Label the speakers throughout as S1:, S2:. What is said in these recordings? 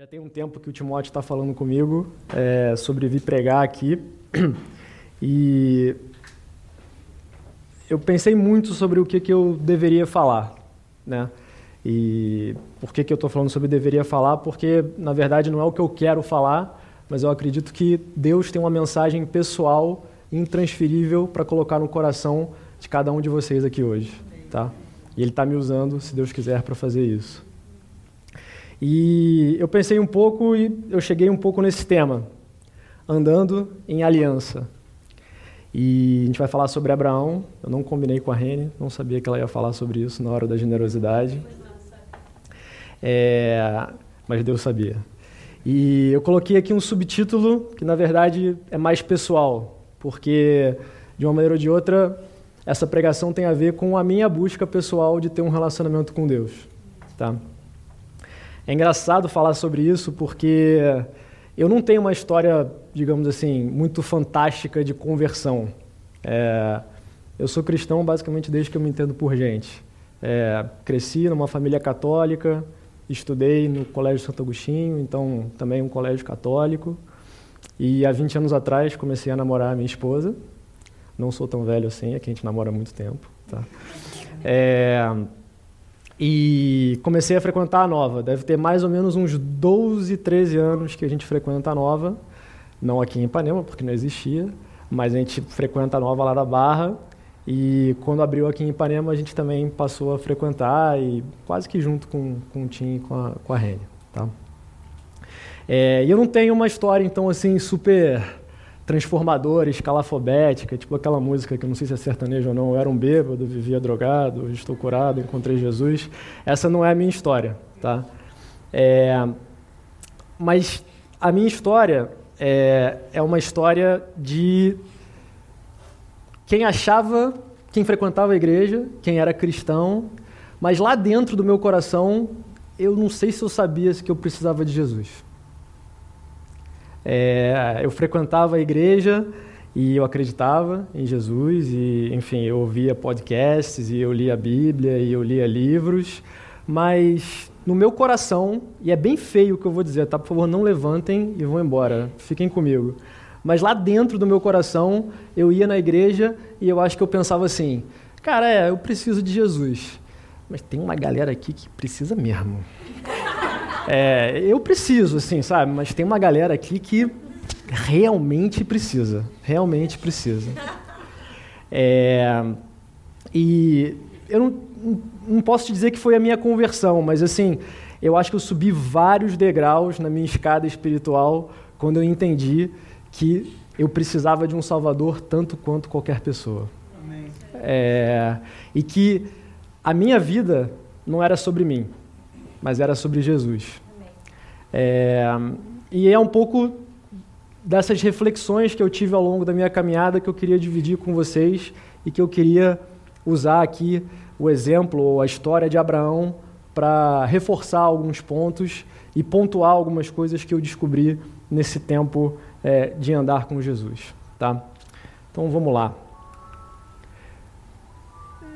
S1: Já tem um tempo que o Timóteo está falando comigo é, sobre vir pregar aqui. E eu pensei muito sobre o que, que eu deveria falar. Né? E por que, que eu estou falando sobre deveria falar? Porque, na verdade, não é o que eu quero falar, mas eu acredito que Deus tem uma mensagem pessoal, intransferível, para colocar no coração de cada um de vocês aqui hoje. Tá? E Ele está me usando, se Deus quiser, para fazer isso. E eu pensei um pouco e eu cheguei um pouco nesse tema, andando em aliança. E a gente vai falar sobre Abraão. Eu não combinei com a Rene, não sabia que ela ia falar sobre isso na hora da generosidade. É, mas Deus sabia. E eu coloquei aqui um subtítulo que, na verdade, é mais pessoal, porque, de uma maneira ou de outra, essa pregação tem a ver com a minha busca pessoal de ter um relacionamento com Deus. Tá? É engraçado falar sobre isso porque eu não tenho uma história, digamos assim, muito fantástica de conversão. É, eu sou cristão basicamente desde que eu me entendo por gente. É, cresci numa família católica, estudei no Colégio Santo Agostinho, então também um colégio católico. E há 20 anos atrás comecei a namorar a minha esposa. Não sou tão velho assim, é que a gente namora há muito tempo. Tá? É, e comecei a frequentar a Nova. Deve ter mais ou menos uns 12, 13 anos que a gente frequenta a Nova. Não aqui em Ipanema, porque não existia, mas a gente frequenta a Nova lá da Barra. E quando abriu aqui em Ipanema, a gente também passou a frequentar, e quase que junto com, com o Tim e com a, com a Rênia. Tá? É, e eu não tenho uma história, então, assim, super transformadora, escalafobética, tipo aquela música que eu não sei se é sertanejo ou não, eu era um bêbado, vivia drogado, estou curado, encontrei Jesus. Essa não é a minha história, tá? É, mas a minha história é, é uma história de quem achava, quem frequentava a igreja, quem era cristão, mas lá dentro do meu coração, eu não sei se eu sabia que eu precisava de Jesus. É, eu frequentava a igreja e eu acreditava em Jesus e, enfim, eu ouvia podcasts e eu lia a Bíblia e eu lia livros, mas no meu coração, e é bem feio o que eu vou dizer, tá? Por favor, não levantem e vão embora. Fiquem comigo. Mas lá dentro do meu coração, eu ia na igreja e eu acho que eu pensava assim: cara, é, eu preciso de Jesus. Mas tem uma galera aqui que precisa mesmo. É, eu preciso, assim, sabe? Mas tem uma galera aqui que realmente precisa. Realmente precisa. É, e eu não, não posso te dizer que foi a minha conversão, mas assim, eu acho que eu subi vários degraus na minha escada espiritual quando eu entendi que eu precisava de um Salvador tanto quanto qualquer pessoa. É, e que a minha vida não era sobre mim mas era sobre Jesus. É, e é um pouco dessas reflexões que eu tive ao longo da minha caminhada que eu queria dividir com vocês e que eu queria usar aqui o exemplo ou a história de Abraão para reforçar alguns pontos e pontuar algumas coisas que eu descobri nesse tempo é, de andar com Jesus. Tá? Então vamos lá.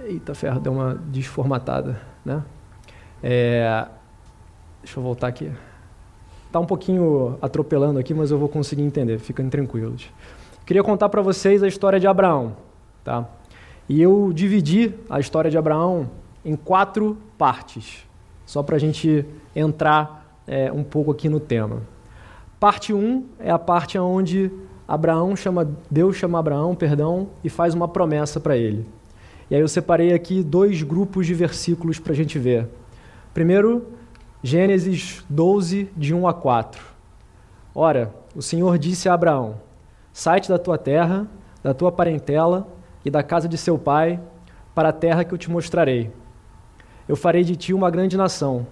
S1: Eita ferro, deu uma desformatada, né? É, deixa eu voltar aqui. Está um pouquinho atropelando aqui, mas eu vou conseguir entender, fiquem tranquilos. Queria contar para vocês a história de Abraão. Tá? E eu dividi a história de Abraão em quatro partes, só para a gente entrar é, um pouco aqui no tema. Parte 1 um é a parte onde Abraão chama, Deus chama Abraão, perdão, e faz uma promessa para ele. E aí eu separei aqui dois grupos de versículos para a gente ver. Primeiro, Gênesis 12, de 1 a 4. Ora, o Senhor disse a Abraão: Sai-te da tua terra, da tua parentela e da casa de seu pai, para a terra que eu te mostrarei. Eu farei de ti uma grande nação,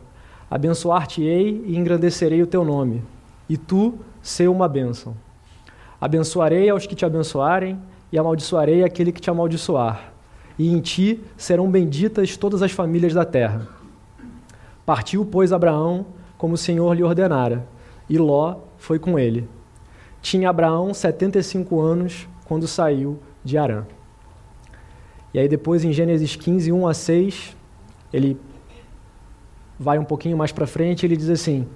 S1: abençoar-te-ei e engrandecerei o teu nome, e tu ser uma bênção. Abençoarei aos que te abençoarem, e amaldiçoarei aquele que te amaldiçoar. E em ti serão benditas todas as famílias da terra. Partiu, pois, Abraão, como o Senhor lhe ordenara, e Ló foi com ele. Tinha Abraão 75 anos quando saiu de Arã. E aí depois em Gênesis 15, 1 a 6, ele vai um pouquinho mais para frente, ele diz assim: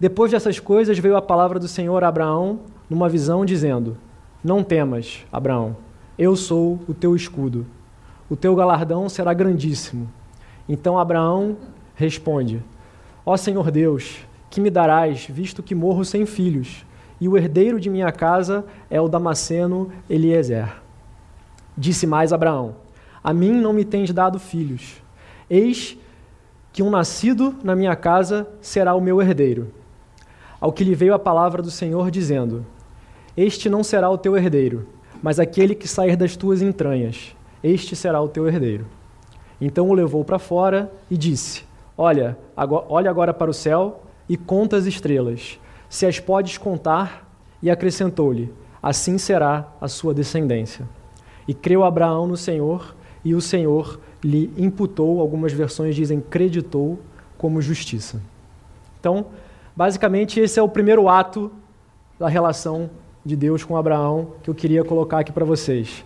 S1: Depois dessas coisas veio a palavra do Senhor a Abraão numa visão, dizendo: Não temas, Abraão, eu sou o teu escudo. O teu galardão será grandíssimo. Então Abraão responde: Ó Senhor Deus, que me darás, visto que morro sem filhos, e o herdeiro de minha casa é o Damasceno Eliezer. Disse mais Abraão: A mim não me tens dado filhos. Eis que um nascido na minha casa será o meu herdeiro. Ao que lhe veio a palavra do Senhor, dizendo: Este não será o teu herdeiro, mas aquele que sair das tuas entranhas, este será o teu herdeiro. Então o levou para fora e disse: Olha, agora, olha agora para o céu e conta as estrelas, se as podes contar. E acrescentou-lhe: Assim será a sua descendência. E creu Abraão no Senhor, e o Senhor lhe imputou, algumas versões dizem creditou, como justiça. Então, basicamente, esse é o primeiro ato da relação de Deus com Abraão que eu queria colocar aqui para vocês.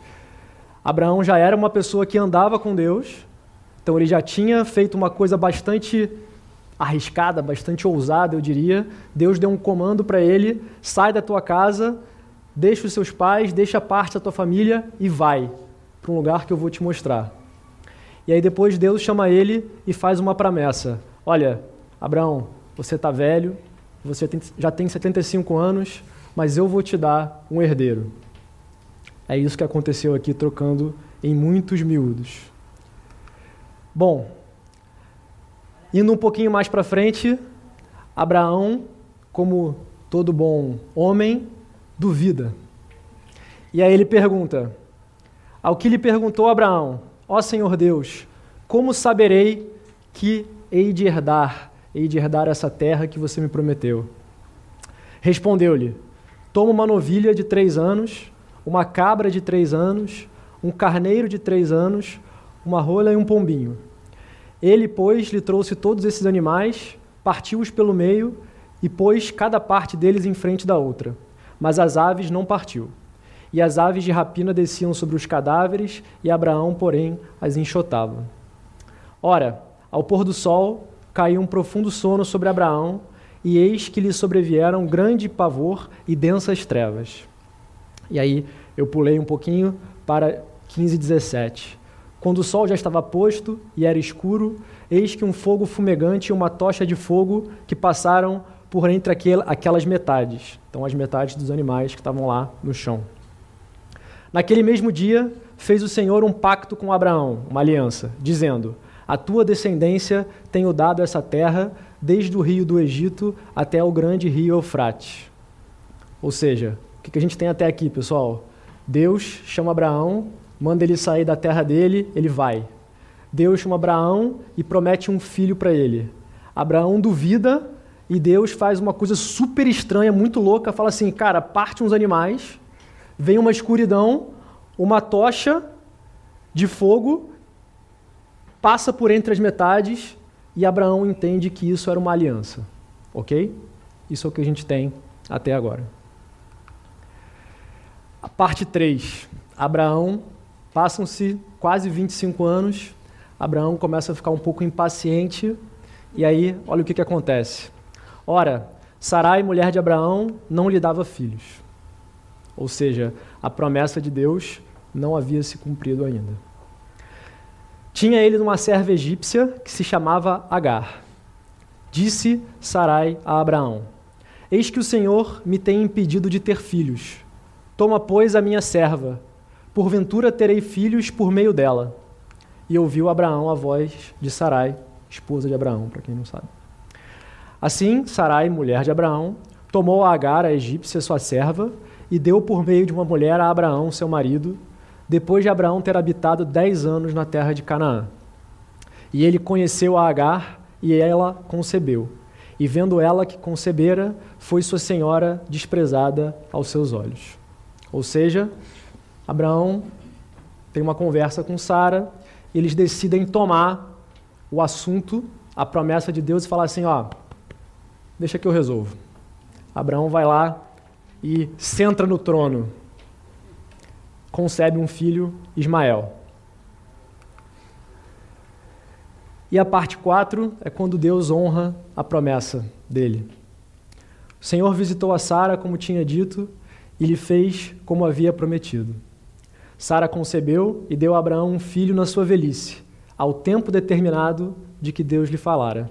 S1: Abraão já era uma pessoa que andava com Deus, então ele já tinha feito uma coisa bastante arriscada, bastante ousada, eu diria. Deus deu um comando para ele: sai da tua casa, deixa os seus pais, deixa parte da tua família e vai para um lugar que eu vou te mostrar. E aí depois Deus chama ele e faz uma promessa: Olha, Abraão, você está velho, você tem, já tem 75 anos, mas eu vou te dar um herdeiro. É isso que aconteceu aqui, trocando em muitos miúdos. Bom, indo um pouquinho mais para frente, Abraão, como todo bom homem, duvida. E aí ele pergunta: Ao que lhe perguntou Abraão, ó Senhor Deus, como saberei que hei de herdar, hei de herdar essa terra que você me prometeu? Respondeu-lhe: Toma uma novilha de três anos uma cabra de três anos, um carneiro de três anos, uma rola e um pombinho. Ele, pois, lhe trouxe todos esses animais, partiu-os pelo meio e pôs cada parte deles em frente da outra. Mas as aves não partiu. E as aves de rapina desciam sobre os cadáveres, e Abraão, porém, as enxotava. Ora, ao pôr do sol, caiu um profundo sono sobre Abraão, e eis que lhe sobrevieram grande pavor e densas trevas. E aí eu pulei um pouquinho para 15 e 17. Quando o sol já estava posto e era escuro, eis que um fogo fumegante e uma tocha de fogo que passaram por entre aquelas metades. Então, as metades dos animais que estavam lá no chão. Naquele mesmo dia, fez o Senhor um pacto com Abraão, uma aliança, dizendo: A tua descendência tenho dado essa terra, desde o rio do Egito até o grande rio Eufrates. Ou seja, o que a gente tem até aqui, pessoal? Deus chama Abraão, manda ele sair da terra dele, ele vai. Deus chama Abraão e promete um filho para ele. Abraão duvida e Deus faz uma coisa super estranha, muito louca, fala assim: cara, parte uns animais, vem uma escuridão, uma tocha de fogo, passa por entre as metades e Abraão entende que isso era uma aliança. Ok? Isso é o que a gente tem até agora. A parte 3. Abraão, passam-se quase 25 anos, Abraão começa a ficar um pouco impaciente, e aí, olha o que, que acontece. Ora, Sarai, mulher de Abraão, não lhe dava filhos. Ou seja, a promessa de Deus não havia se cumprido ainda. Tinha ele uma serva egípcia que se chamava Agar. Disse Sarai a Abraão: Eis que o Senhor me tem impedido de ter filhos Toma, pois, a minha serva, porventura terei filhos por meio dela. E ouviu Abraão a voz de Sarai, esposa de Abraão, para quem não sabe. Assim, Sarai, mulher de Abraão, tomou a Agar, a egípcia, sua serva, e deu por meio de uma mulher a Abraão, seu marido, depois de Abraão ter habitado dez anos na terra de Canaã. E ele conheceu a Agar, e ela concebeu. E vendo ela que concebera, foi sua senhora desprezada aos seus olhos. Ou seja, Abraão tem uma conversa com Sara, eles decidem tomar o assunto, a promessa de Deus e falar assim, ó, deixa que eu resolvo. Abraão vai lá e senta no trono, concebe um filho, Ismael. E a parte 4 é quando Deus honra a promessa dele. O Senhor visitou a Sara, como tinha dito, e lhe fez como havia prometido. Sara concebeu e deu a Abraão um filho na sua velhice, ao tempo determinado de que Deus lhe falara.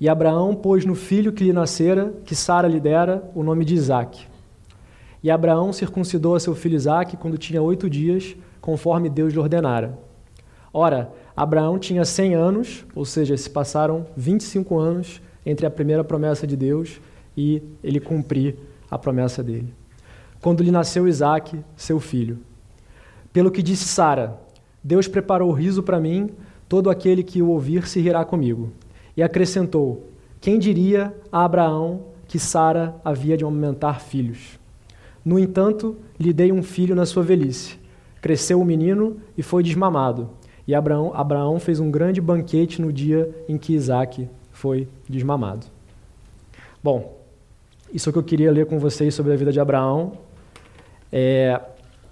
S1: E Abraão pôs no filho que lhe nascera, que Sara lhe dera, o nome de Isaque. E Abraão circuncidou a seu filho Isaque quando tinha oito dias, conforme Deus lhe ordenara. Ora, Abraão tinha cem anos, ou seja, se passaram 25 anos entre a primeira promessa de Deus e ele cumprir a promessa dele. Quando lhe nasceu Isaque, seu filho. Pelo que disse Sara, Deus preparou riso para mim, todo aquele que o ouvir se rirá comigo. E acrescentou: Quem diria a Abraão que Sara havia de aumentar filhos? No entanto, lhe dei um filho na sua velhice. Cresceu o menino e foi desmamado. E Abraão, Abraão fez um grande banquete no dia em que Isaac foi desmamado. Bom, isso é o que eu queria ler com vocês sobre a vida de Abraão. É,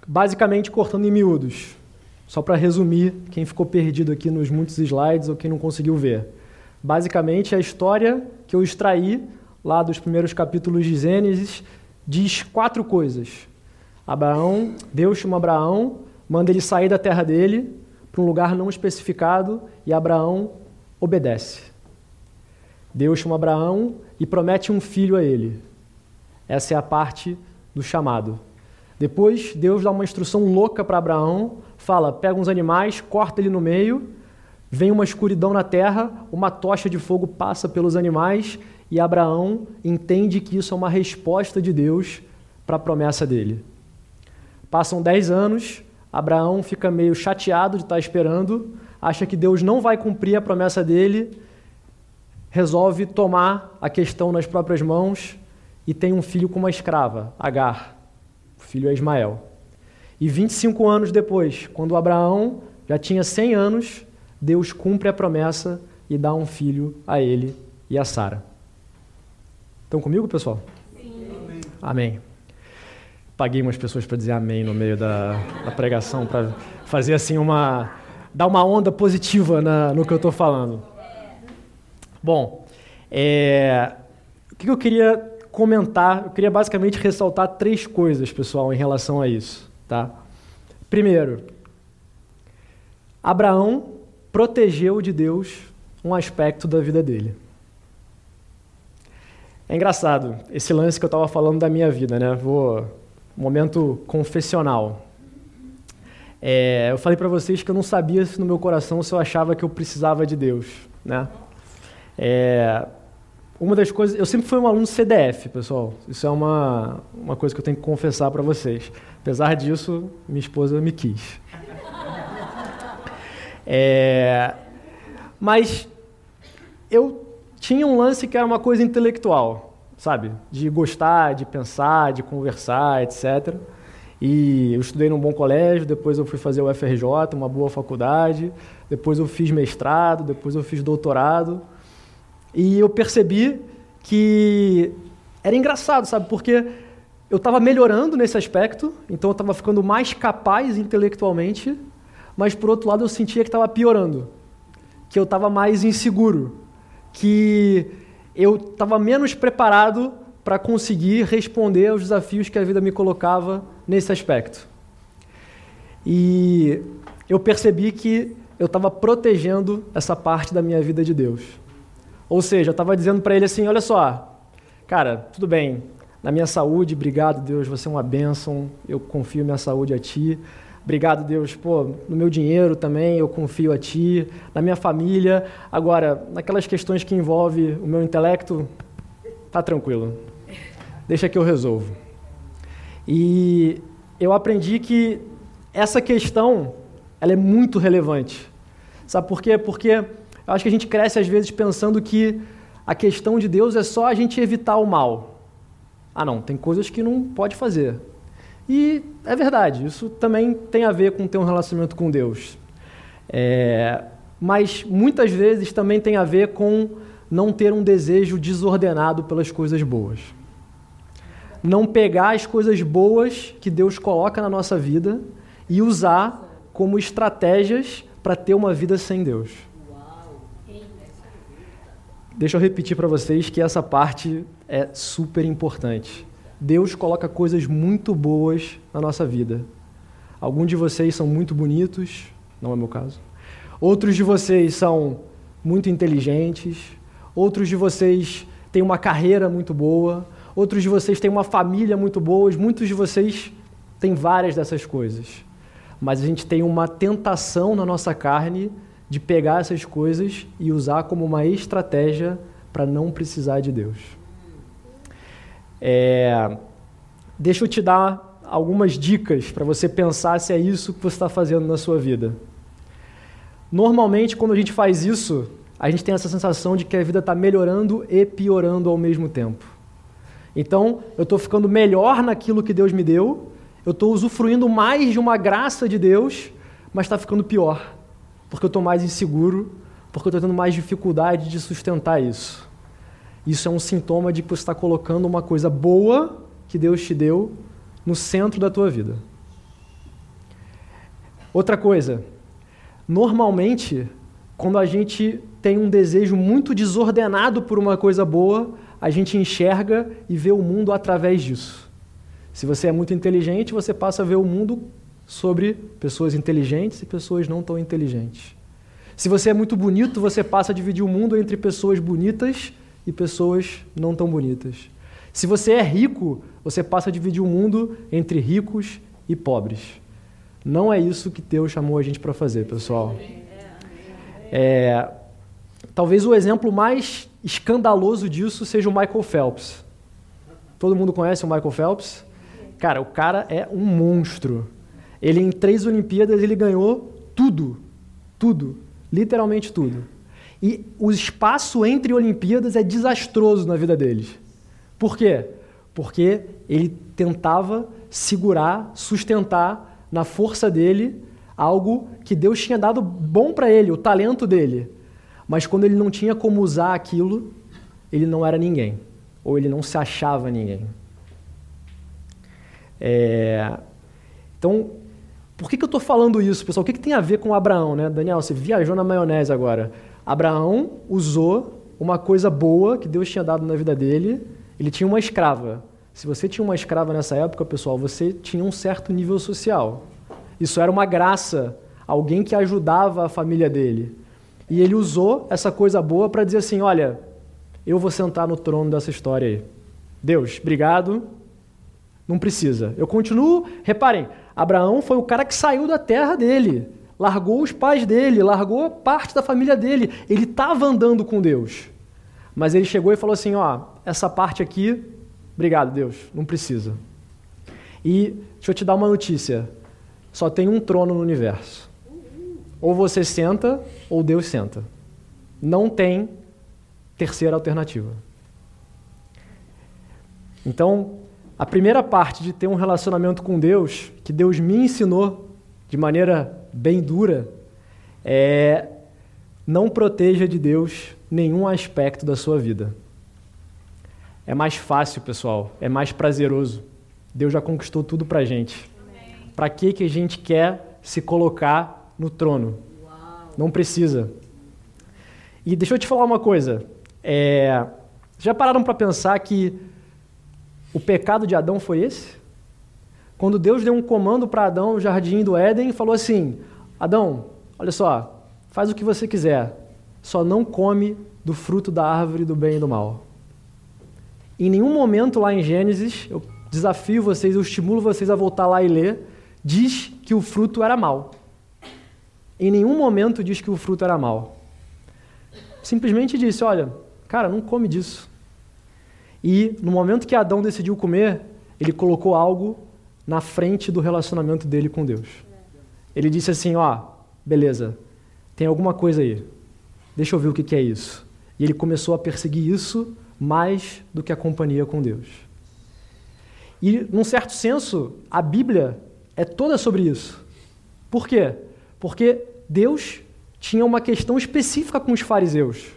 S1: basicamente, cortando em miúdos. Só para resumir, quem ficou perdido aqui nos muitos slides ou quem não conseguiu ver. Basicamente, a história que eu extraí lá dos primeiros capítulos de Gênesis diz quatro coisas. Abraão, Deus chama Abraão, manda ele sair da terra dele para um lugar não especificado e Abraão obedece. Deus chama Abraão e promete um filho a ele. Essa é a parte do chamado. Depois, Deus dá uma instrução louca para Abraão, fala: pega uns animais, corta ele no meio, vem uma escuridão na terra, uma tocha de fogo passa pelos animais e Abraão entende que isso é uma resposta de Deus para a promessa dele. Passam dez anos, Abraão fica meio chateado de estar esperando, acha que Deus não vai cumprir a promessa dele, resolve tomar a questão nas próprias mãos e tem um filho com uma escrava, Agar. O filho é Ismael. E 25 anos depois, quando Abraão já tinha 100 anos, Deus cumpre a promessa e dá um filho a ele e a Sara. Estão comigo, pessoal? Sim. Amém. Paguei umas pessoas para dizer amém no meio da, da pregação, para fazer assim uma. dar uma onda positiva na, no que eu estou falando. Bom, é, o que eu queria comentar, eu queria basicamente ressaltar três coisas, pessoal, em relação a isso. Tá? Primeiro, Abraão protegeu de Deus um aspecto da vida dele. É engraçado esse lance que eu estava falando da minha vida, né? Vou momento confessional. É, eu falei para vocês que eu não sabia se no meu coração se eu achava que eu precisava de Deus, né? É, uma das coisas, eu sempre fui um aluno CDF, pessoal. Isso é uma, uma coisa que eu tenho que confessar para vocês. Apesar disso, minha esposa me quis. É, mas eu tinha um lance que era uma coisa intelectual sabe? De gostar, de pensar, de conversar, etc. E eu estudei num bom colégio, depois eu fui fazer o FRJ, uma boa faculdade, depois eu fiz mestrado, depois eu fiz doutorado. E eu percebi que era engraçado, sabe? Porque eu estava melhorando nesse aspecto, então eu estava ficando mais capaz intelectualmente, mas por outro lado eu sentia que estava piorando, que eu estava mais inseguro, que eu estava menos preparado para conseguir responder aos desafios que a vida me colocava nesse aspecto. E eu percebi que eu estava protegendo essa parte da minha vida de Deus. Ou seja, eu estava dizendo para ele assim: olha só, cara, tudo bem, na minha saúde, obrigado Deus, você é uma bênção, eu confio minha saúde a Ti. Obrigado, Deus, pô, no meu dinheiro também eu confio a Ti, na minha família. Agora, naquelas questões que envolvem o meu intelecto, tá tranquilo. Deixa que eu resolvo. E eu aprendi que essa questão, ela é muito relevante. Sabe por quê? Porque eu acho que a gente cresce às vezes pensando que a questão de Deus é só a gente evitar o mal. Ah, não, tem coisas que não pode fazer. E é verdade, isso também tem a ver com ter um relacionamento com Deus. É, mas muitas vezes também tem a ver com não ter um desejo desordenado pelas coisas boas. Não pegar as coisas boas que Deus coloca na nossa vida e usar como estratégias para ter uma vida sem Deus. Deixa eu repetir para vocês que essa parte é super importante. Deus coloca coisas muito boas na nossa vida. Alguns de vocês são muito bonitos, não é meu caso. Outros de vocês são muito inteligentes. Outros de vocês têm uma carreira muito boa. Outros de vocês têm uma família muito boa. Muitos de vocês têm várias dessas coisas. Mas a gente tem uma tentação na nossa carne de pegar essas coisas e usar como uma estratégia para não precisar de Deus. É, deixa eu te dar algumas dicas para você pensar se é isso que você está fazendo na sua vida. Normalmente, quando a gente faz isso, a gente tem essa sensação de que a vida está melhorando e piorando ao mesmo tempo. Então, eu estou ficando melhor naquilo que Deus me deu, eu estou usufruindo mais de uma graça de Deus, mas está ficando pior porque eu estou mais inseguro, porque eu estou tendo mais dificuldade de sustentar isso. Isso é um sintoma de que você está colocando uma coisa boa que Deus te deu no centro da tua vida. Outra coisa, normalmente, quando a gente tem um desejo muito desordenado por uma coisa boa, a gente enxerga e vê o mundo através disso. Se você é muito inteligente, você passa a ver o mundo sobre pessoas inteligentes e pessoas não tão inteligentes. Se você é muito bonito, você passa a dividir o mundo entre pessoas bonitas e pessoas não tão bonitas. Se você é rico, você passa a dividir o mundo entre ricos e pobres. Não é isso que Deus chamou a gente para fazer, pessoal. É, talvez o exemplo mais escandaloso disso seja o Michael Phelps. Todo mundo conhece o Michael Phelps? Cara, o cara é um monstro. Ele em três Olimpíadas ele ganhou tudo, tudo, literalmente tudo. E o espaço entre Olimpíadas é desastroso na vida deles. Por quê? Porque ele tentava segurar, sustentar na força dele algo que Deus tinha dado bom para ele, o talento dele. Mas quando ele não tinha como usar aquilo, ele não era ninguém, ou ele não se achava ninguém. É... Então, por que, que eu estou falando isso, pessoal? O que, que tem a ver com Abraão, né? Daniel, você viajou na maionese agora. Abraão usou uma coisa boa que Deus tinha dado na vida dele. Ele tinha uma escrava. Se você tinha uma escrava nessa época, pessoal, você tinha um certo nível social. Isso era uma graça, alguém que ajudava a família dele. E ele usou essa coisa boa para dizer assim: olha, eu vou sentar no trono dessa história aí. Deus, obrigado. Não precisa. Eu continuo. Reparem, Abraão foi o cara que saiu da terra dele, largou os pais dele, largou parte da família dele. Ele estava andando com Deus. Mas ele chegou e falou assim: Ó, essa parte aqui, obrigado, Deus, não precisa. E deixa eu te dar uma notícia: só tem um trono no universo. Ou você senta, ou Deus senta. Não tem terceira alternativa. Então, a primeira parte de ter um relacionamento com Deus, que Deus me ensinou de maneira bem dura, é não proteja de Deus nenhum aspecto da sua vida. É mais fácil, pessoal, é mais prazeroso. Deus já conquistou tudo para a gente. Para que, que a gente quer se colocar no trono? Uau. Não precisa. E deixa eu te falar uma coisa. É, já pararam para pensar que o pecado de Adão foi esse? Quando Deus deu um comando para Adão no jardim do Éden falou assim: Adão, olha só, faz o que você quiser, só não come do fruto da árvore do bem e do mal. Em nenhum momento lá em Gênesis, eu desafio vocês, eu estimulo vocês a voltar lá e ler, diz que o fruto era mal. Em nenhum momento diz que o fruto era mal. Simplesmente disse: olha, cara, não come disso. E no momento que Adão decidiu comer, ele colocou algo na frente do relacionamento dele com Deus. Ele disse assim: Ó, beleza, tem alguma coisa aí, deixa eu ver o que, é isso. E ele começou a perseguir isso mais do que a companhia com Deus. E, num certo senso, a Bíblia é toda sobre isso. Por quê? Porque Deus tinha uma questão específica com os fariseus.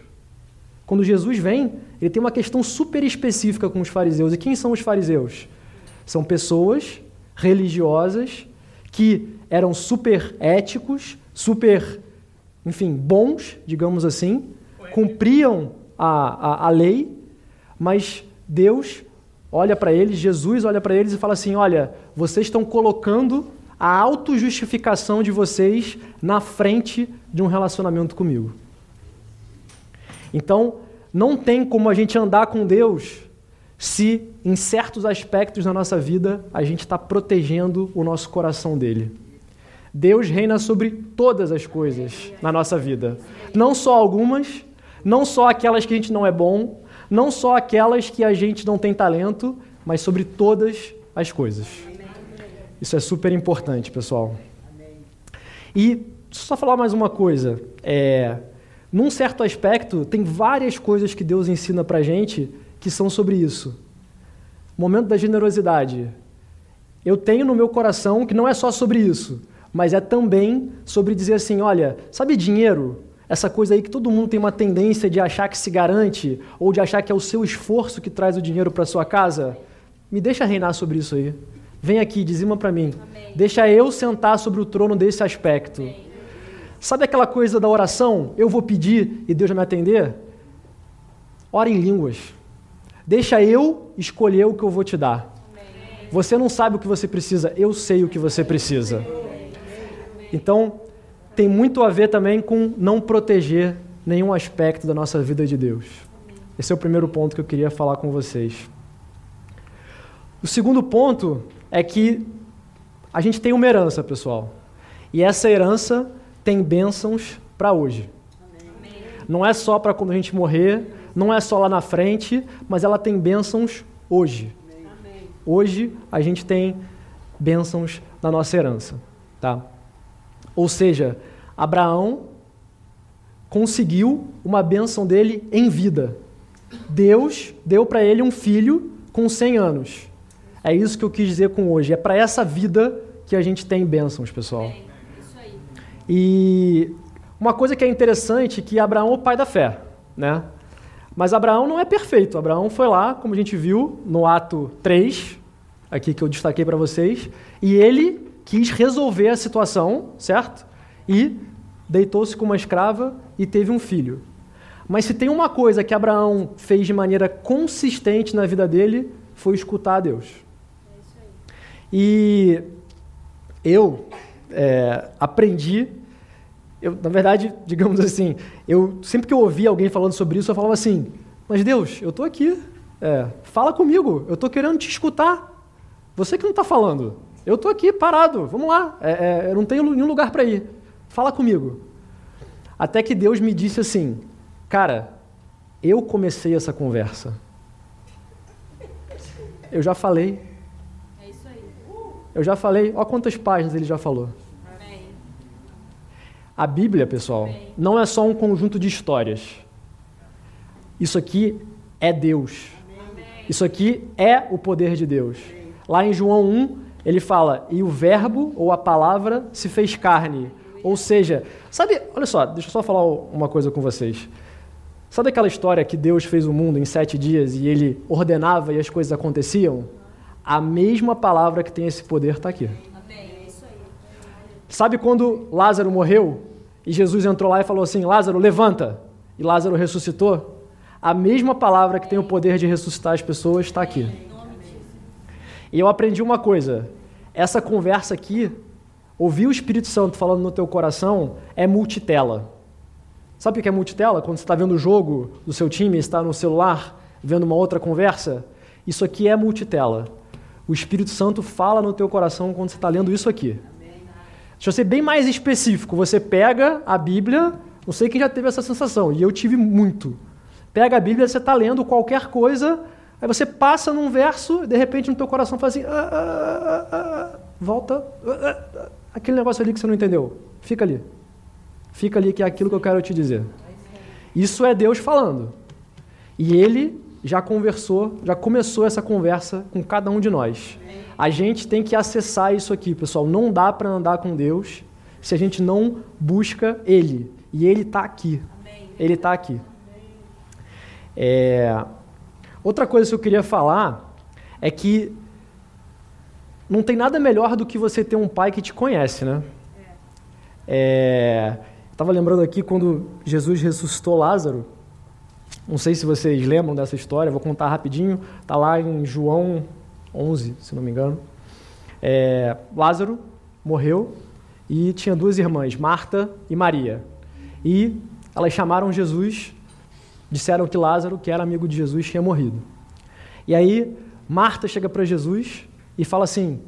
S1: Quando Jesus vem, ele tem uma questão super específica com os fariseus. E quem são os fariseus? São pessoas religiosas que eram super éticos, super, enfim, bons, digamos assim, cumpriam a, a, a lei, mas Deus olha para eles, Jesus olha para eles e fala assim: Olha, vocês estão colocando a autojustificação de vocês na frente de um relacionamento comigo. Então, não tem como a gente andar com Deus se, em certos aspectos da nossa vida, a gente está protegendo o nosso coração dele. Deus reina sobre todas as coisas na nossa vida. Não só algumas, não só aquelas que a gente não é bom, não só aquelas que a gente não tem talento, mas sobre todas as coisas. Isso é super importante, pessoal. E só falar mais uma coisa. É, num certo aspecto, tem várias coisas que Deus ensina para gente que são sobre isso. Momento da generosidade. Eu tenho no meu coração que não é só sobre isso, mas é também sobre dizer assim: olha, sabe dinheiro? essa coisa aí que todo mundo tem uma tendência de achar que se garante ou de achar que é o seu esforço que traz o dinheiro para sua casa, me deixa reinar sobre isso aí. Vem aqui, dizima para mim. Amém. Deixa eu sentar sobre o trono desse aspecto. Amém. Sabe aquela coisa da oração? Eu vou pedir e Deus vai me atender? Ora em línguas. Deixa eu escolher o que eu vou te dar. Você não sabe o que você precisa, eu sei o que você precisa. Então, tem muito a ver também com não proteger nenhum aspecto da nossa vida de Deus. Esse é o primeiro ponto que eu queria falar com vocês. O segundo ponto é que a gente tem uma herança, pessoal. E essa herança tem bênçãos para hoje. Amém. Não é só para quando a gente morrer, não é só lá na frente, mas ela tem bênçãos hoje. Amém. Hoje a gente tem bênçãos na nossa herança, tá? Ou seja, Abraão conseguiu uma bênção dele em vida. Deus deu para ele um filho com 100 anos. É isso que eu quis dizer com hoje. É para essa vida que a gente tem bênçãos, pessoal. E uma coisa que é interessante é que Abraão é o pai da fé, né? Mas Abraão não é perfeito. Abraão foi lá, como a gente viu no ato 3, aqui que eu destaquei para vocês, e ele quis resolver a situação, certo? E deitou-se com uma escrava e teve um filho. Mas se tem uma coisa que Abraão fez de maneira consistente na vida dele, foi escutar a Deus. E eu é, aprendi, eu, na verdade, digamos assim, eu sempre que eu ouvia alguém falando sobre isso, eu falava assim: Mas Deus, eu estou aqui, é, fala comigo, eu estou querendo te escutar. Você que não está falando. Eu estou aqui parado, vamos lá, é, é, eu não tenho nenhum lugar para ir. Fala comigo. Até que Deus me disse assim, cara, eu comecei essa conversa. Eu já falei. É isso aí. Eu já falei, olha quantas páginas ele já falou. A Bíblia, pessoal, não é só um conjunto de histórias. Isso aqui é Deus. Isso aqui é o poder de Deus. Lá em João 1, ele fala: E o Verbo, ou a palavra, se fez carne. Ou seja, sabe, olha só, deixa eu só falar uma coisa com vocês. Sabe aquela história que Deus fez o mundo em sete dias e ele ordenava e as coisas aconteciam? A mesma palavra que tem esse poder está aqui. Sabe quando Lázaro morreu e Jesus entrou lá e falou assim: Lázaro, levanta! E Lázaro ressuscitou? A mesma palavra que tem o poder de ressuscitar as pessoas está aqui. E eu aprendi uma coisa: essa conversa aqui, ouvir o Espírito Santo falando no teu coração, é multitela. Sabe o que é multitela? Quando você está vendo o jogo do seu time, está no celular, vendo uma outra conversa? Isso aqui é multitela. O Espírito Santo fala no teu coração quando você está lendo isso aqui. Eu ser bem mais específico. Você pega a Bíblia, não sei quem já teve essa sensação, e eu tive muito. Pega a Bíblia, você está lendo qualquer coisa, Aí você passa num verso, de repente no teu coração faz assim, ah, ah, ah, volta, aquele negócio ali que você não entendeu, fica ali. Fica ali que é aquilo que eu quero te dizer. Isso é Deus falando. E ele já conversou, já começou essa conversa com cada um de nós. A gente tem que acessar isso aqui, pessoal. Não dá para andar com Deus se a gente não busca Ele. E Ele está aqui. Ele está aqui. É, Outra coisa que eu queria falar é que não tem nada melhor do que você ter um pai que te conhece, né? É, Estava lembrando aqui quando Jesus ressuscitou Lázaro. Não sei se vocês lembram dessa história, vou contar rapidinho. Está lá em João 11, se não me engano. É, Lázaro morreu e tinha duas irmãs, Marta e Maria. E elas chamaram Jesus, disseram que Lázaro, que era amigo de Jesus, tinha morrido. E aí Marta chega para Jesus e fala assim: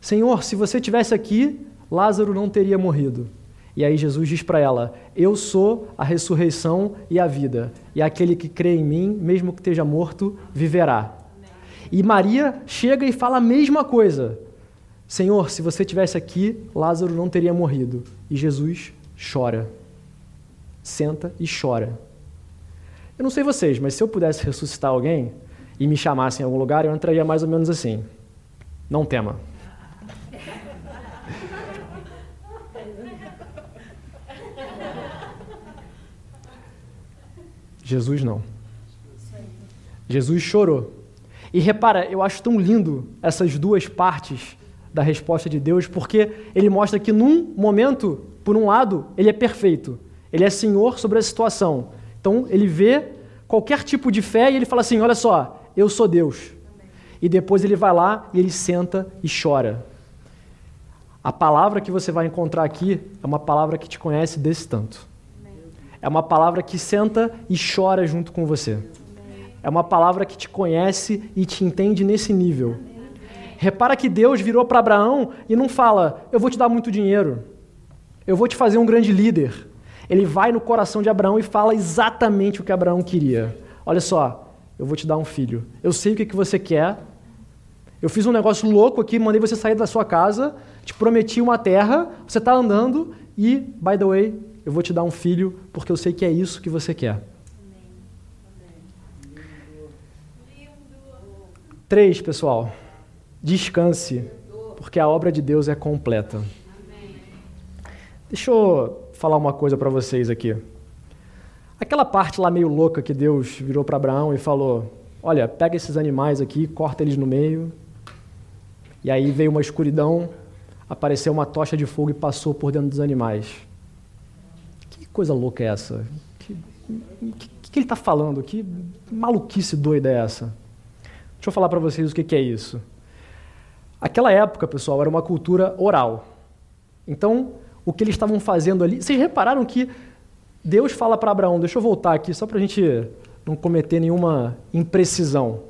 S1: Senhor, se você tivesse aqui, Lázaro não teria morrido. E aí Jesus diz para ela: Eu sou a ressurreição e a vida, e aquele que crê em mim, mesmo que esteja morto, viverá. E Maria chega e fala a mesma coisa: Senhor, se você tivesse aqui, Lázaro não teria morrido. E Jesus chora. Senta e chora. Eu não sei vocês, mas se eu pudesse ressuscitar alguém e me chamassem em algum lugar, eu entraria mais ou menos assim: Não tema. Jesus não. Jesus chorou. E repara, eu acho tão lindo essas duas partes da resposta de Deus, porque ele mostra que num momento, por um lado, ele é perfeito. Ele é senhor sobre a situação. Então, ele vê qualquer tipo de fé e ele fala assim: "Olha só, eu sou Deus". E depois ele vai lá e ele senta e chora. A palavra que você vai encontrar aqui é uma palavra que te conhece desse tanto. É uma palavra que senta e chora junto com você. É uma palavra que te conhece e te entende nesse nível. Repara que Deus virou para Abraão e não fala: Eu vou te dar muito dinheiro, eu vou te fazer um grande líder. Ele vai no coração de Abraão e fala exatamente o que Abraão queria. Olha só, eu vou te dar um filho. Eu sei o que, que você quer. Eu fiz um negócio louco aqui, mandei você sair da sua casa, te prometi uma terra, você está andando e, by the way, eu vou te dar um filho porque eu sei que é isso que você quer. Três, pessoal. Descanse, porque a obra de Deus é completa. Deixa eu falar uma coisa para vocês aqui. Aquela parte lá meio louca que Deus virou para Abraão e falou: Olha, pega esses animais aqui, corta eles no meio. E aí veio uma escuridão, apareceu uma tocha de fogo e passou por dentro dos animais coisa louca é essa? Que, que, que ele está falando? Que maluquice doida é essa? Deixa eu falar para vocês o que, que é isso. Aquela época, pessoal, era uma cultura oral. Então, o que eles estavam fazendo ali. Vocês repararam que Deus fala para Abraão, deixa eu voltar aqui, só para a gente não cometer nenhuma imprecisão.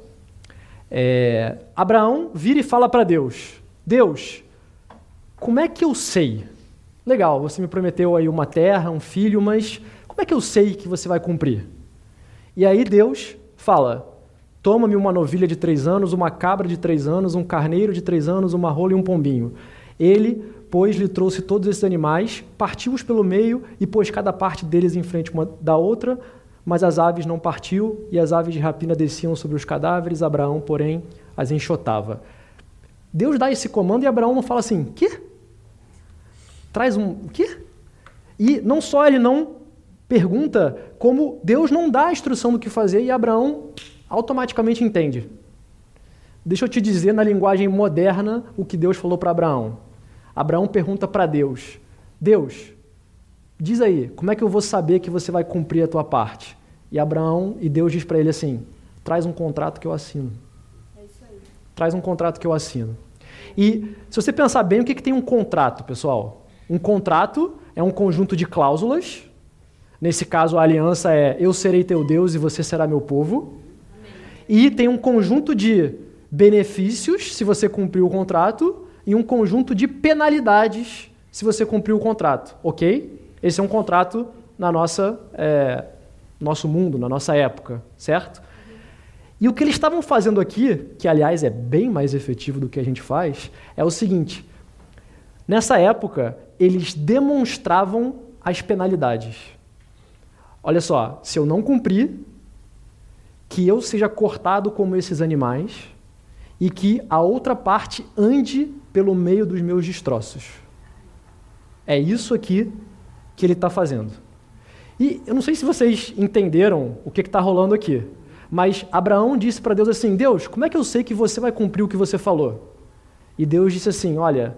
S1: É, Abraão vira e fala para Deus: Deus, como é que eu sei Legal, você me prometeu aí uma terra, um filho, mas como é que eu sei que você vai cumprir? E aí Deus fala: Toma-me uma novilha de três anos, uma cabra de três anos, um carneiro de três anos, uma rola e um pombinho. Ele, pois, lhe trouxe todos esses animais, partiu-os pelo meio e pôs cada parte deles em frente uma da outra, mas as aves não partiu, e as aves de rapina desciam sobre os cadáveres, Abraão, porém, as enxotava. Deus dá esse comando e Abraão não fala assim: que? Traz um. O quê? E não só ele não pergunta, como Deus não dá a instrução do que fazer e Abraão automaticamente entende. Deixa eu te dizer na linguagem moderna o que Deus falou para Abraão. Abraão pergunta para Deus: Deus, diz aí, como é que eu vou saber que você vai cumprir a tua parte? E Abraão e Deus diz para ele assim: traz um contrato que eu assino. É isso aí. Traz um contrato que eu assino. E se você pensar bem, o que, que tem um contrato, pessoal? Um contrato é um conjunto de cláusulas. Nesse caso, a aliança é: eu serei teu Deus e você será meu povo. E tem um conjunto de benefícios se você cumprir o contrato e um conjunto de penalidades se você cumprir o contrato, ok? Esse é um contrato na nossa é, nosso mundo, na nossa época, certo? E o que eles estavam fazendo aqui, que aliás é bem mais efetivo do que a gente faz, é o seguinte: nessa época eles demonstravam as penalidades. Olha só, se eu não cumprir, que eu seja cortado como esses animais e que a outra parte ande pelo meio dos meus destroços. É isso aqui que ele está fazendo. E eu não sei se vocês entenderam o que está rolando aqui, mas Abraão disse para Deus assim: Deus, como é que eu sei que você vai cumprir o que você falou? E Deus disse assim: Olha,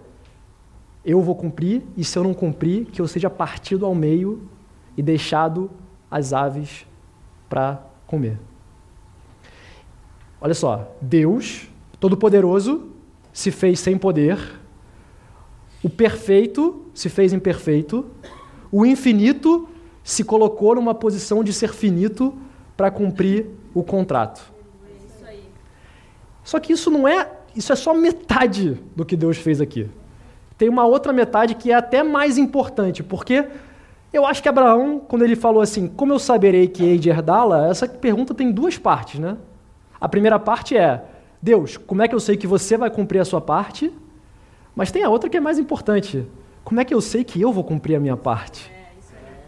S1: eu vou cumprir, e se eu não cumprir, que eu seja partido ao meio e deixado as aves para comer. Olha só, Deus, Todo-Poderoso, se fez sem poder, o perfeito se fez imperfeito, o infinito se colocou numa posição de ser finito para cumprir o contrato. Só que isso não é, isso é só metade do que Deus fez aqui. Tem uma outra metade que é até mais importante, porque eu acho que Abraão, quando ele falou assim, como eu saberei que hei de herdá-la, essa pergunta tem duas partes, né? A primeira parte é, Deus, como é que eu sei que você vai cumprir a sua parte? Mas tem a outra que é mais importante. Como é que eu sei que eu vou cumprir a minha parte?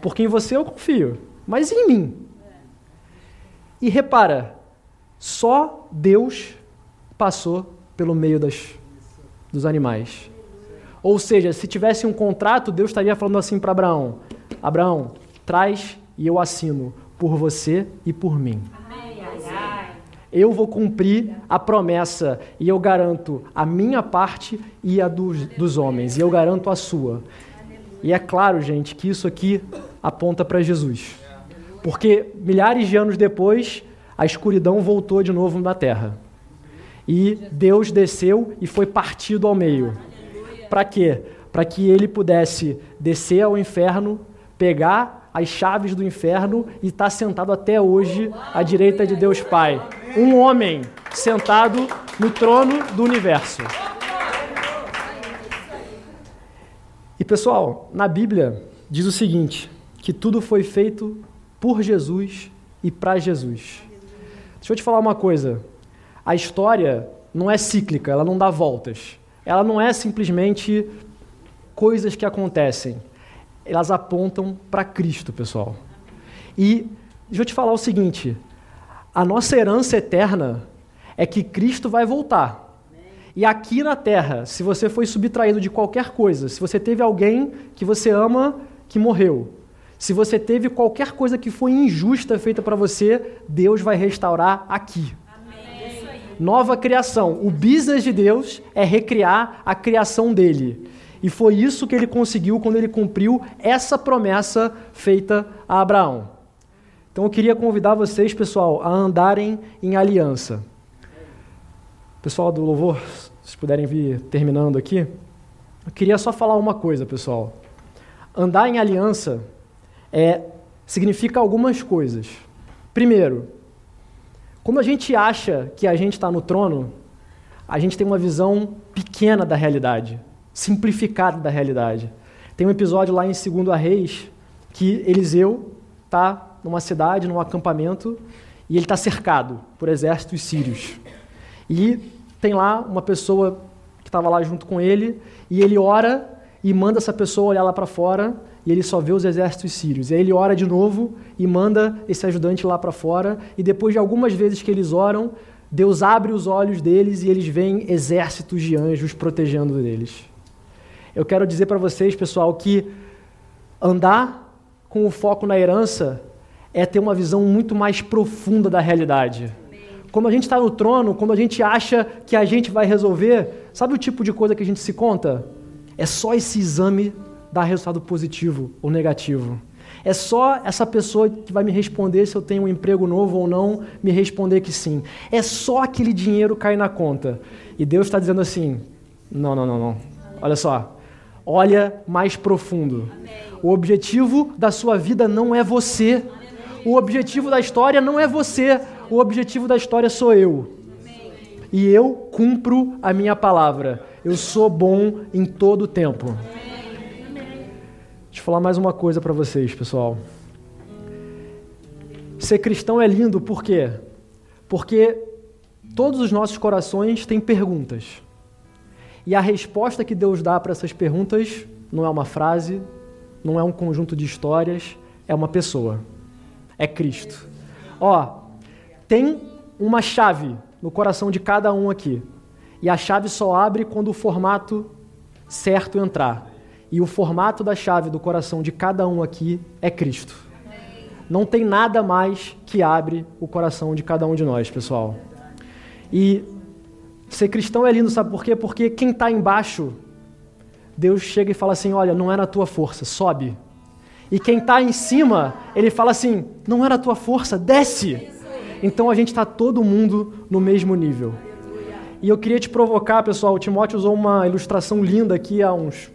S1: Porque em você eu confio, mas em mim. E repara, só Deus passou pelo meio das, dos animais. Ou seja, se tivesse um contrato, Deus estaria falando assim para Abraão: Abraão, traz e eu assino por você e por mim. Eu vou cumprir a promessa e eu garanto a minha parte e a dos, dos homens, e eu garanto a sua. E é claro, gente, que isso aqui aponta para Jesus. Porque milhares de anos depois, a escuridão voltou de novo na terra. E Deus desceu e foi partido ao meio. Para quê? Para que ele pudesse descer ao inferno, pegar as chaves do inferno e estar tá sentado até hoje à direita de Deus Pai. Um homem sentado no trono do universo. E pessoal, na Bíblia diz o seguinte: que tudo foi feito por Jesus e para Jesus. Deixa eu te falar uma coisa a história não é cíclica, ela não dá voltas. Ela não é simplesmente coisas que acontecem. Elas apontam para Cristo, pessoal. E deixa eu te falar o seguinte: a nossa herança eterna é que Cristo vai voltar. E aqui na terra, se você foi subtraído de qualquer coisa, se você teve alguém que você ama que morreu, se você teve qualquer coisa que foi injusta feita para você, Deus vai restaurar aqui nova criação. O business de Deus é recriar a criação dele. E foi isso que ele conseguiu quando ele cumpriu essa promessa feita a Abraão. Então eu queria convidar vocês, pessoal, a andarem em aliança. Pessoal do louvor, se puderem vir terminando aqui. Eu queria só falar uma coisa, pessoal. Andar em aliança é significa algumas coisas. Primeiro, quando a gente acha que a gente está no trono, a gente tem uma visão pequena da realidade, simplificada da realidade. Tem um episódio lá em 2 Reis que Eliseu está numa cidade, num acampamento, e ele está cercado por exércitos sírios. E tem lá uma pessoa que estava lá junto com ele, e ele ora e manda essa pessoa olhar lá para fora, e ele só vê os exércitos sírios. E aí ele ora de novo e manda esse ajudante lá para fora, e depois de algumas vezes que eles oram, Deus abre os olhos deles e eles veem exércitos de anjos protegendo eles. Eu quero dizer para vocês, pessoal, que andar com o foco na herança é ter uma visão muito mais profunda da realidade. Quando a gente está no trono, quando a gente acha que a gente vai resolver, sabe o tipo de coisa que a gente se conta? É só esse exame dar resultado positivo ou negativo. É só essa pessoa que vai me responder se eu tenho um emprego novo ou não, me responder que sim. É só aquele dinheiro cair na conta. E Deus está dizendo assim: não, não, não, não. Olha só. Olha mais profundo. O objetivo da sua vida não é você. O objetivo da história não é você. O objetivo da história sou eu. E eu cumpro a minha palavra. Eu sou bom em todo o tempo. Deixa eu falar mais uma coisa para vocês, pessoal. Ser cristão é lindo por quê? Porque todos os nossos corações têm perguntas. E a resposta que Deus dá para essas perguntas não é uma frase, não é um conjunto de histórias, é uma pessoa. É Cristo. Ó, tem uma chave no coração de cada um aqui. E a chave só abre quando o formato certo entrar. E o formato da chave do coração de cada um aqui é Cristo. Não tem nada mais que abre o coração de cada um de nós, pessoal. E ser cristão é lindo, sabe por quê? Porque quem está embaixo, Deus chega e fala assim: olha, não é na tua força, sobe. E quem está em cima, ele fala assim: não é na tua força, desce. Então a gente está todo mundo no mesmo nível. E eu queria te provocar, pessoal. O Timóteo usou uma ilustração linda aqui há uns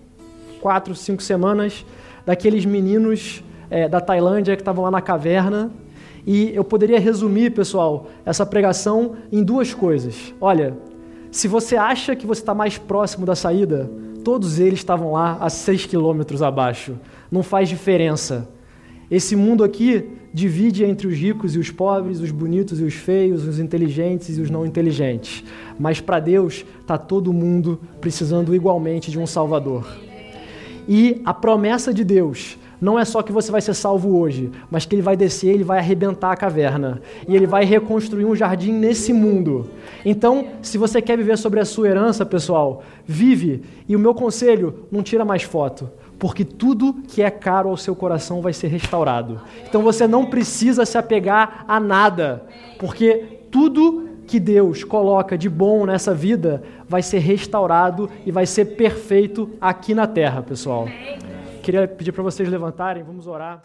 S1: quatro, cinco semanas, daqueles meninos é, da Tailândia que estavam lá na caverna. E eu poderia resumir, pessoal, essa pregação em duas coisas. Olha, se você acha que você está mais próximo da saída, todos eles estavam lá a seis quilômetros abaixo. Não faz diferença. Esse mundo aqui divide entre os ricos e os pobres, os bonitos e os feios, os inteligentes e os não inteligentes. Mas para Deus está todo mundo precisando igualmente de um Salvador. E a promessa de Deus não é só que você vai ser salvo hoje, mas que ele vai descer, ele vai arrebentar a caverna e ele vai reconstruir um jardim nesse mundo. Então, se você quer viver sobre a sua herança, pessoal, vive. E o meu conselho, não tira mais foto porque tudo que é caro ao seu coração vai ser restaurado. Então você não precisa se apegar a nada, porque tudo que Deus coloca de bom nessa vida vai ser restaurado e vai ser perfeito aqui na terra, pessoal. Queria pedir para vocês levantarem, vamos orar.